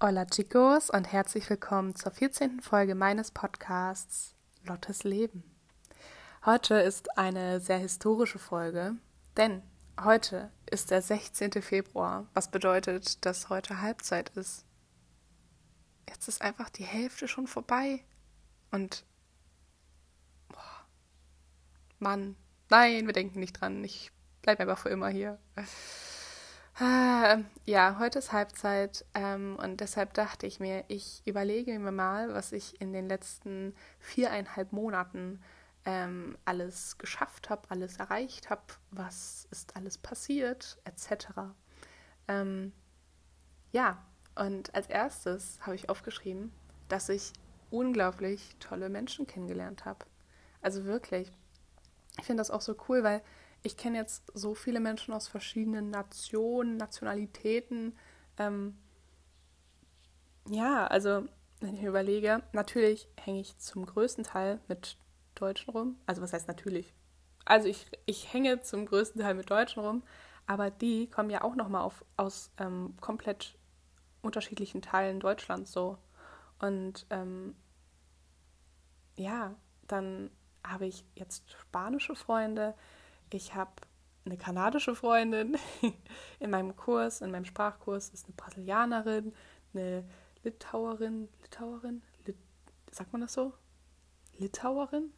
Hola chicos und herzlich willkommen zur 14. Folge meines Podcasts Lottes Leben. Heute ist eine sehr historische Folge, denn heute ist der 16. Februar, was bedeutet, dass heute Halbzeit ist. Jetzt ist einfach die Hälfte schon vorbei und boah, Mann, nein, wir denken nicht dran, ich bleibe einfach für immer hier. Ah, ja, heute ist Halbzeit ähm, und deshalb dachte ich mir, ich überlege mir mal, was ich in den letzten viereinhalb Monaten ähm, alles geschafft habe, alles erreicht habe, was ist alles passiert, etc. Ähm, ja, und als erstes habe ich aufgeschrieben, dass ich unglaublich tolle Menschen kennengelernt habe. Also wirklich. Ich finde das auch so cool, weil ich kenne jetzt so viele Menschen aus verschiedenen Nationen, Nationalitäten. Ähm, ja, also wenn ich mir überlege, natürlich hänge ich zum größten Teil mit Deutschen rum. Also was heißt natürlich? Also ich, ich hänge zum größten Teil mit Deutschen rum, aber die kommen ja auch nochmal aus ähm, komplett unterschiedlichen Teilen Deutschlands so. Und ähm, ja, dann habe ich jetzt spanische Freunde, ich habe eine kanadische Freundin in meinem Kurs, in meinem Sprachkurs ist eine Brasilianerin, eine Litauerin, Litauerin, Lit, sagt man das so? Litauerin?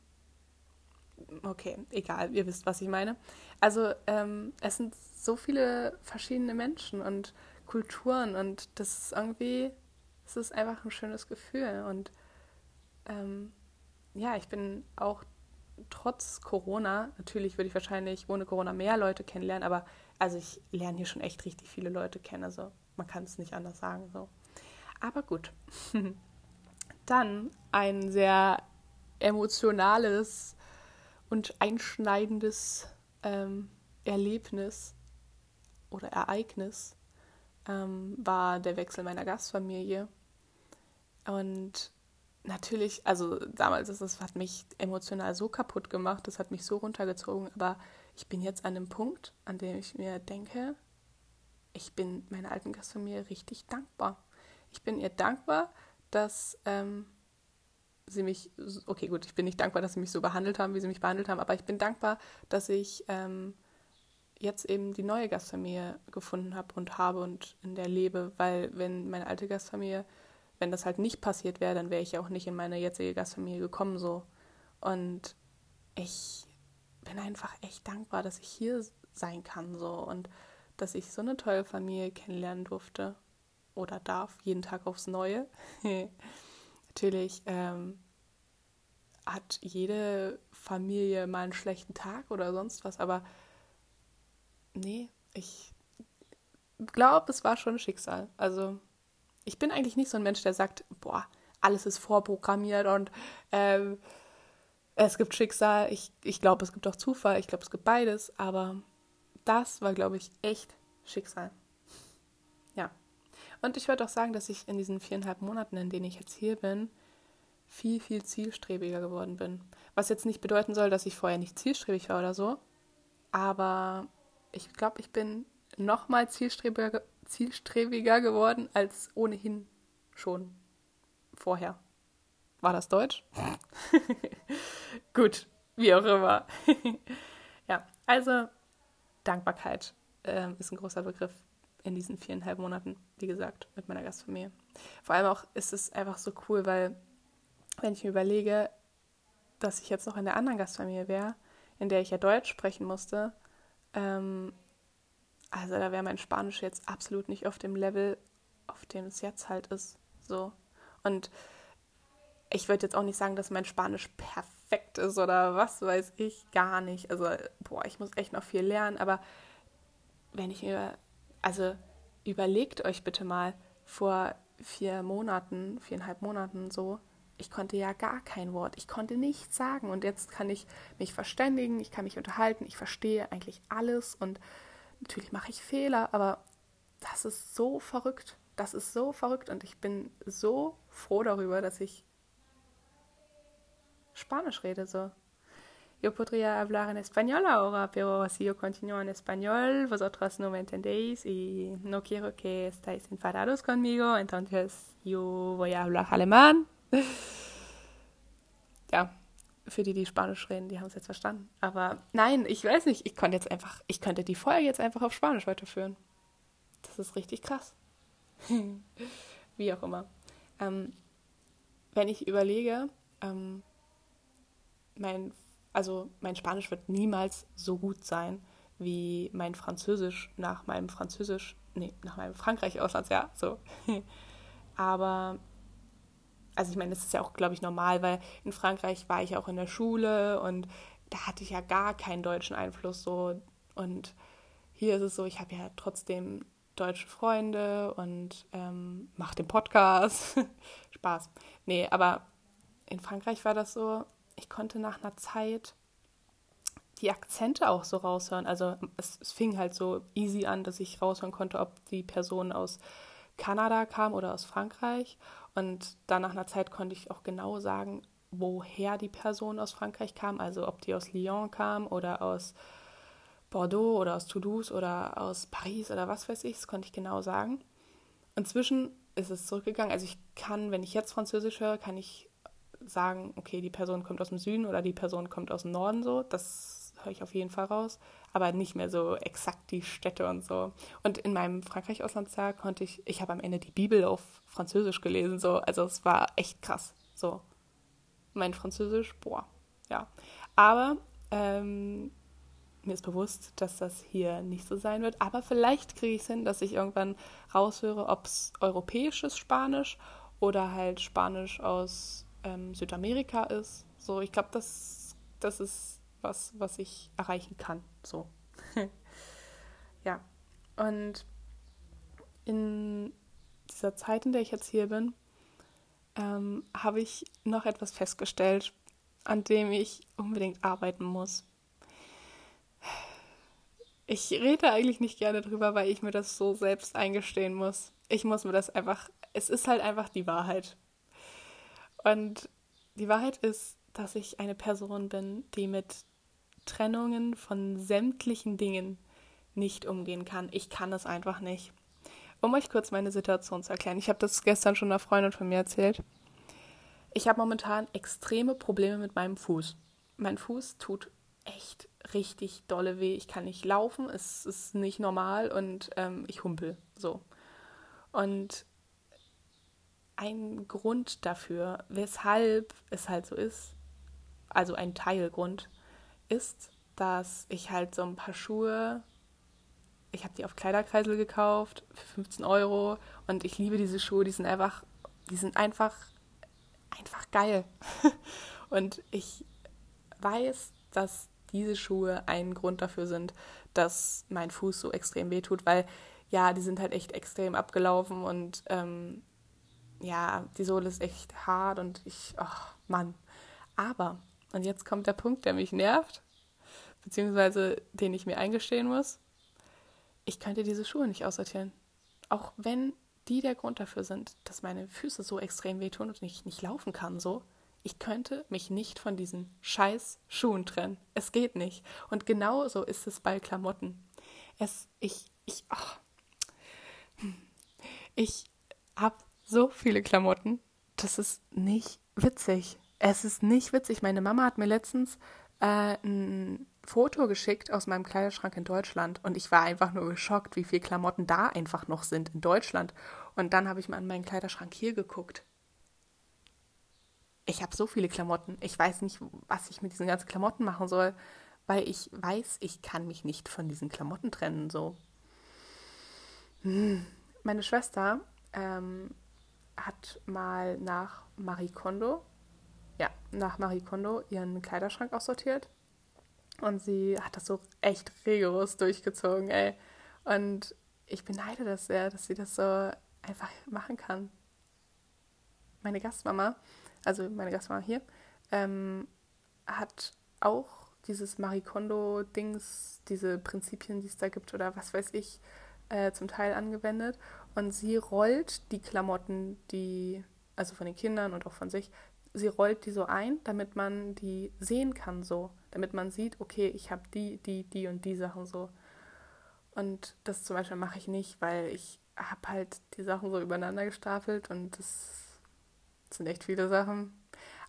Okay, egal, ihr wisst, was ich meine. Also ähm, es sind so viele verschiedene Menschen und Kulturen und das ist irgendwie, es ist einfach ein schönes Gefühl und ähm, ja, ich bin auch trotz Corona, natürlich würde ich wahrscheinlich ohne Corona mehr Leute kennenlernen, aber also ich lerne hier schon echt richtig viele Leute kennen, also man kann es nicht anders sagen so. Aber gut. Dann ein sehr emotionales und einschneidendes ähm, Erlebnis oder Ereignis ähm, war der Wechsel meiner Gastfamilie. Und natürlich, also damals ist es, hat mich emotional so kaputt gemacht, das hat mich so runtergezogen, aber ich bin jetzt an einem Punkt, an dem ich mir denke, ich bin meiner alten Gastfamilie richtig dankbar. Ich bin ihr dankbar, dass ähm, sie mich, okay gut, ich bin nicht dankbar, dass sie mich so behandelt haben, wie sie mich behandelt haben, aber ich bin dankbar, dass ich ähm, jetzt eben die neue Gastfamilie gefunden habe und habe und in der lebe, weil wenn meine alte Gastfamilie wenn das halt nicht passiert wäre, dann wäre ich ja auch nicht in meine jetzige Gastfamilie gekommen so. Und ich bin einfach echt dankbar, dass ich hier sein kann so und dass ich so eine tolle Familie kennenlernen durfte oder darf, jeden Tag aufs Neue. Natürlich ähm, hat jede Familie mal einen schlechten Tag oder sonst was, aber nee, ich glaube, es war schon Schicksal. Also ich bin eigentlich nicht so ein Mensch, der sagt, boah, alles ist vorprogrammiert und ähm, es gibt Schicksal. Ich, ich glaube, es gibt auch Zufall. Ich glaube, es gibt beides. Aber das war, glaube ich, echt Schicksal. Ja. Und ich würde auch sagen, dass ich in diesen viereinhalb Monaten, in denen ich jetzt hier bin, viel, viel zielstrebiger geworden bin. Was jetzt nicht bedeuten soll, dass ich vorher nicht zielstrebig war oder so. Aber ich glaube, ich bin noch mal zielstrebiger, zielstrebiger geworden als ohnehin schon vorher. War das Deutsch? Gut, wie auch immer. ja, also Dankbarkeit äh, ist ein großer Begriff in diesen viereinhalb Monaten, wie gesagt, mit meiner Gastfamilie. Vor allem auch ist es einfach so cool, weil wenn ich mir überlege, dass ich jetzt noch in der anderen Gastfamilie wäre, in der ich ja Deutsch sprechen musste, ähm, also da wäre mein Spanisch jetzt absolut nicht auf dem Level, auf dem es jetzt halt ist. So. Und ich würde jetzt auch nicht sagen, dass mein Spanisch perfekt ist oder was weiß ich, gar nicht. Also, boah, ich muss echt noch viel lernen, aber wenn ich mir, also überlegt euch bitte mal vor vier Monaten, viereinhalb Monaten so, ich konnte ja gar kein Wort, ich konnte nichts sagen und jetzt kann ich mich verständigen, ich kann mich unterhalten, ich verstehe eigentlich alles und Natürlich mache ich Fehler, aber das ist so verrückt. Das ist so verrückt und ich bin so froh darüber, dass ich Spanisch rede. So. yo podría hablar en español ahora, pero si yo continúo en español, vosotros no me entendéis y no quiero que estéis enfadados conmigo, entonces yo voy a hablar alemán. ja, für die, die Spanisch reden, die haben es jetzt verstanden. Aber nein, ich weiß nicht, ich konnte jetzt einfach, ich könnte die Folge jetzt einfach auf Spanisch weiterführen. Das ist richtig krass. Wie auch immer. Ähm, wenn ich überlege, ähm, mein, also mein Spanisch wird niemals so gut sein wie mein Französisch nach meinem Französisch, nee, nach meinem Frankreich-Auslandsjahr, so. Aber, also ich meine, das ist ja auch, glaube ich, normal, weil in Frankreich war ich auch in der Schule und da hatte ich ja gar keinen deutschen Einfluss so. Und hier ist es so, ich habe ja trotzdem deutsche Freunde und ähm, mache den Podcast. Spaß. Nee, aber in Frankreich war das so, ich konnte nach einer Zeit die Akzente auch so raushören. Also es, es, fing halt so easy an, dass ich raushören konnte, ob die Person aus Kanada kam oder aus Frankreich. Und dann nach einer Zeit konnte ich auch genau sagen, woher die Person aus Frankreich kam. Also ob die aus Lyon kam oder aus Bordeaux oder aus Toulouse oder aus Paris oder was weiß ich. Das konnte ich genau sagen. Inzwischen ist es zurückgegangen. Also ich kann, wenn ich jetzt Französisch höre, kann ich sagen, okay, die Person kommt aus dem Süden oder die Person kommt aus dem Norden so. Das höre ich auf jeden Fall raus. Aber nicht mehr so exakt die Städte und so. Und in meinem Frankreich-Auslandsjahr konnte ich, ich habe am Ende die Bibel auf Französisch gelesen, so. Also es war echt krass. So. Mein Französisch, boah, ja. Aber ähm, mir ist bewusst, dass das hier nicht so sein wird. Aber vielleicht kriege ich es hin, dass ich irgendwann raushöre, ob es europäisches Spanisch oder halt Spanisch aus ähm, Südamerika ist. So, ich glaube, das, das ist was, was ich erreichen kann. So. ja. Und in dieser Zeit, in der ich jetzt hier bin, ähm, habe ich noch etwas festgestellt, an dem ich unbedingt arbeiten muss. Ich rede eigentlich nicht gerne drüber, weil ich mir das so selbst eingestehen muss. Ich muss mir das einfach, es ist halt einfach die Wahrheit. Und die Wahrheit ist, dass ich eine Person bin, die mit Trennungen von sämtlichen Dingen nicht umgehen kann. Ich kann es einfach nicht. Um euch kurz meine Situation zu erklären. Ich habe das gestern schon einer Freundin von mir erzählt. Ich habe momentan extreme Probleme mit meinem Fuß. Mein Fuß tut echt richtig dolle weh. Ich kann nicht laufen, es ist nicht normal und ähm, ich humpel so. Und ein Grund dafür, weshalb es halt so ist, also ein Teilgrund, ist, dass ich halt so ein paar Schuhe, ich habe die auf Kleiderkreisel gekauft für 15 Euro und ich liebe diese Schuhe, die sind einfach, die sind einfach, einfach geil. und ich weiß, dass diese Schuhe ein Grund dafür sind, dass mein Fuß so extrem wehtut, weil ja, die sind halt echt extrem abgelaufen und ähm, ja, die Sohle ist echt hart und ich, ach Mann. Aber, und jetzt kommt der Punkt, der mich nervt, beziehungsweise den ich mir eingestehen muss. Ich könnte diese Schuhe nicht aussortieren. Auch wenn die der Grund dafür sind, dass meine Füße so extrem wehtun und ich nicht laufen kann, so. Ich könnte mich nicht von diesen scheiß Schuhen trennen. Es geht nicht. Und genau so ist es bei Klamotten. Es, ich, ich, ach. Ich habe so viele Klamotten. Das ist nicht witzig. Es ist nicht witzig. Meine Mama hat mir letztens äh, ein Foto geschickt aus meinem Kleiderschrank in Deutschland und ich war einfach nur geschockt, wie viele Klamotten da einfach noch sind in Deutschland. Und dann habe ich mal an meinen Kleiderschrank hier geguckt. Ich habe so viele Klamotten. Ich weiß nicht, was ich mit diesen ganzen Klamotten machen soll, weil ich weiß, ich kann mich nicht von diesen Klamotten trennen. So. Hm. Meine Schwester ähm, hat mal nach Marie Kondo, ja, nach Marie Kondo ihren Kleiderschrank aussortiert. Und sie hat das so echt rigoros durchgezogen, ey. Und ich beneide das sehr, dass sie das so einfach machen kann. Meine Gastmama, also meine Gastmama hier, ähm, hat auch dieses Marie Kondo-Dings, diese Prinzipien, die es da gibt oder was weiß ich, äh, zum Teil angewendet. Und sie rollt die Klamotten, die, also von den Kindern und auch von sich, sie rollt die so ein, damit man die sehen kann so. damit man sieht, okay, ich habe die, die, die und die Sachen so. Und das zum Beispiel mache ich nicht, weil ich habe halt die Sachen so übereinander gestapelt und das sind echt viele Sachen.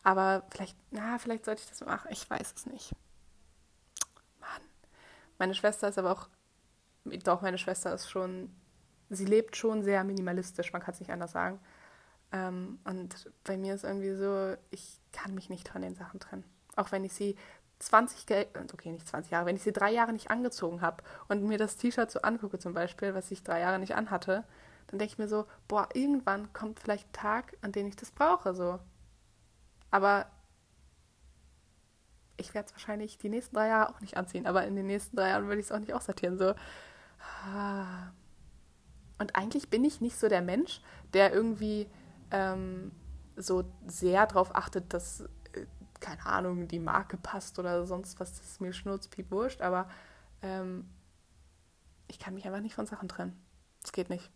Aber vielleicht, na, vielleicht sollte ich das machen. Ich weiß es nicht. Mann. Meine Schwester ist aber auch, doch, meine Schwester ist schon, sie lebt schon sehr minimalistisch, man kann es nicht anders sagen. Ähm, und bei mir ist irgendwie so, ich kann mich nicht von den Sachen trennen. Auch wenn ich sie 20, okay, nicht 20 Jahre, wenn ich sie drei Jahre nicht angezogen habe und mir das T-Shirt so angucke zum Beispiel, was ich drei Jahre nicht anhatte, dann denke ich mir so, boah, irgendwann kommt vielleicht ein Tag, an dem ich das brauche, so. Aber ich werde es wahrscheinlich die nächsten drei Jahre auch nicht anziehen, aber in den nächsten drei Jahren würde ich es auch nicht aussortieren, so. Ah. Und eigentlich bin ich nicht so der Mensch, der irgendwie ähm, so sehr darauf achtet, dass, äh, keine Ahnung, die Marke passt oder sonst was, das ist mir schnurzpiep wurscht, aber ähm, ich kann mich einfach nicht von Sachen trennen. Das geht nicht.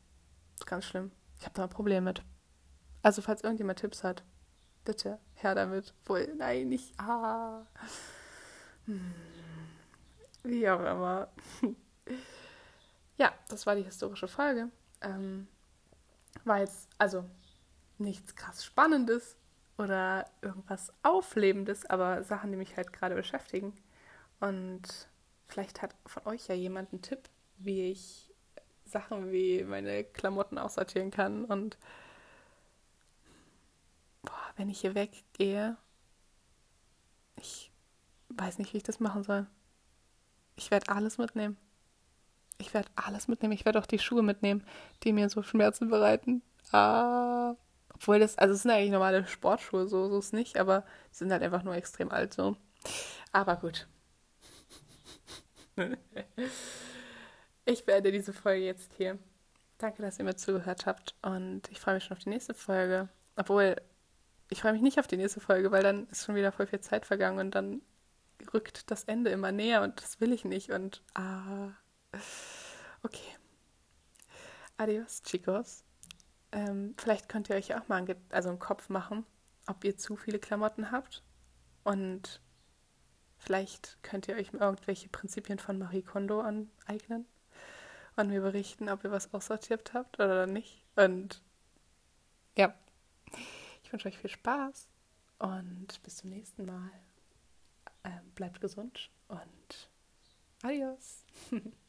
Das ist ganz schlimm. Ich habe da ein Problem mit. Also, falls irgendjemand Tipps hat, bitte her damit. Wohl, nein, nicht. Ah. Hm. Wie auch immer. ja, das war die historische Folge. Ähm, war jetzt, also nichts krass Spannendes oder irgendwas Auflebendes, aber Sachen, die mich halt gerade beschäftigen. Und vielleicht hat von euch ja jemand einen Tipp, wie ich Sachen wie meine Klamotten aussortieren kann. Und boah, wenn ich hier weggehe, ich weiß nicht, wie ich das machen soll. Ich werde alles mitnehmen. Ich werde alles mitnehmen. Ich werde auch die Schuhe mitnehmen, die mir so Schmerzen bereiten. Ah. Obwohl das, also es sind eigentlich normale Sportschuhe, so, so ist nicht, aber sind halt einfach nur extrem alt so. Aber gut. ich beende diese Folge jetzt hier. Danke, dass ihr mir zugehört habt und ich freue mich schon auf die nächste Folge. Obwohl, ich freue mich nicht auf die nächste Folge, weil dann ist schon wieder voll viel Zeit vergangen und dann rückt das Ende immer näher und das will ich nicht und ah. Okay. Adios, chicos. Ähm, vielleicht könnt ihr euch auch mal einen, also einen Kopf machen, ob ihr zu viele Klamotten habt. Und vielleicht könnt ihr euch irgendwelche Prinzipien von Marie Kondo aneignen und mir berichten, ob ihr was aussortiert habt oder nicht. Und ja, ich wünsche euch viel Spaß und bis zum nächsten Mal. Ähm, bleibt gesund und adios.